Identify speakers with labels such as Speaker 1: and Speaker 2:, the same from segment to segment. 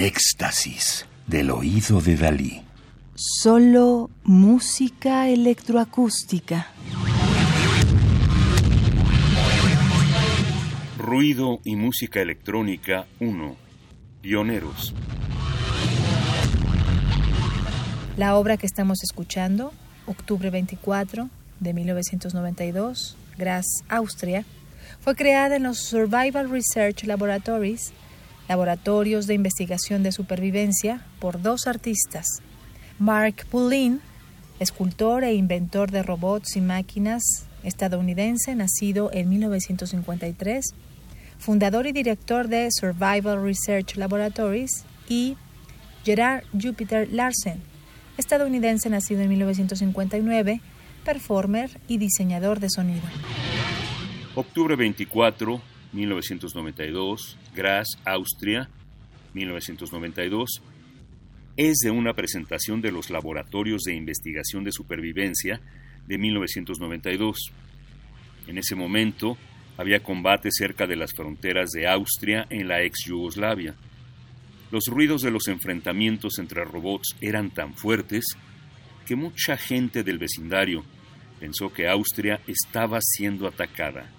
Speaker 1: El éxtasis del oído de Dalí.
Speaker 2: Solo música electroacústica.
Speaker 3: Ruido y música electrónica 1. Pioneros.
Speaker 4: La obra que estamos escuchando, octubre 24 de 1992, Graz, Austria, fue creada en los Survival Research Laboratories, laboratorios de investigación de supervivencia, por dos artistas. Mark Pullin, escultor e inventor de robots y máquinas estadounidense, nacido en 1953, fundador y director de Survival Research Laboratories, y Gerard Jupiter Larsen, estadounidense nacido en 1959, performer y diseñador de sonido.
Speaker 3: Octubre 24, 1992, Graz, Austria, 1992, es de una presentación de los Laboratorios de Investigación de Supervivencia de 1992. En ese momento había combate cerca de las fronteras de Austria en la ex Yugoslavia. Los ruidos de los enfrentamientos entre robots eran tan fuertes que mucha gente del vecindario pensó que Austria estaba siendo atacada.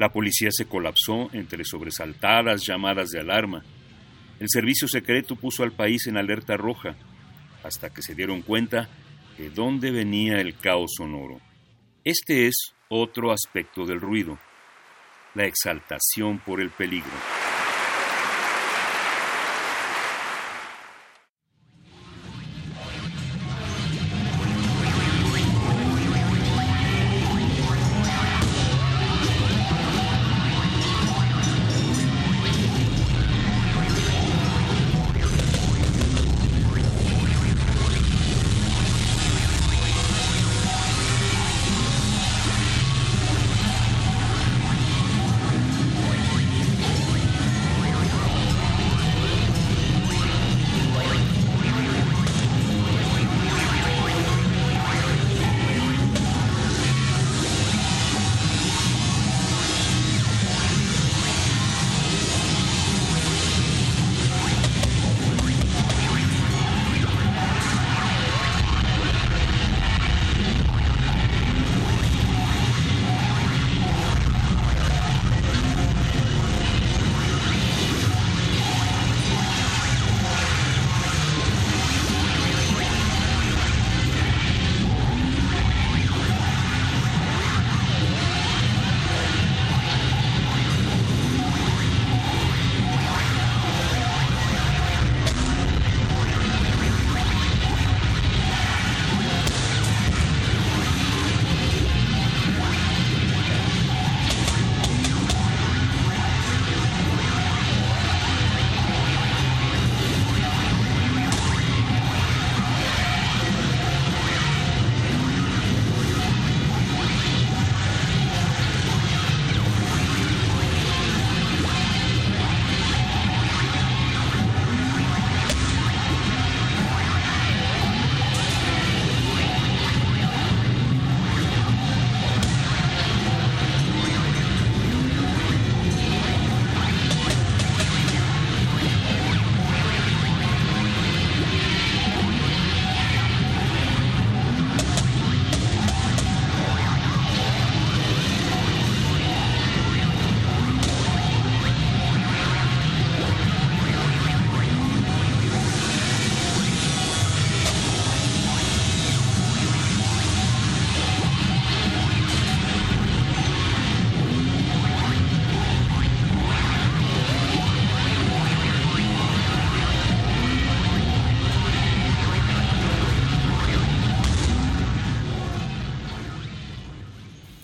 Speaker 3: La policía se colapsó entre sobresaltadas llamadas de alarma. El servicio secreto puso al país en alerta roja, hasta que se dieron cuenta de dónde venía el caos sonoro. Este es otro aspecto del ruido, la exaltación por el peligro.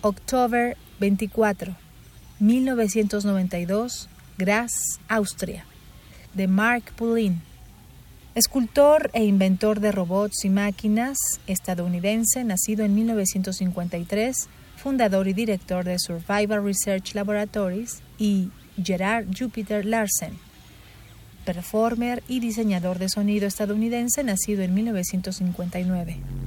Speaker 4: October 24, 1992, Graz, Austria, de Mark Pullin, escultor e inventor de robots y máquinas estadounidense, nacido en 1953, fundador y director de Survival Research Laboratories, y Gerard Jupiter Larsen, performer y diseñador de sonido estadounidense, nacido en 1959.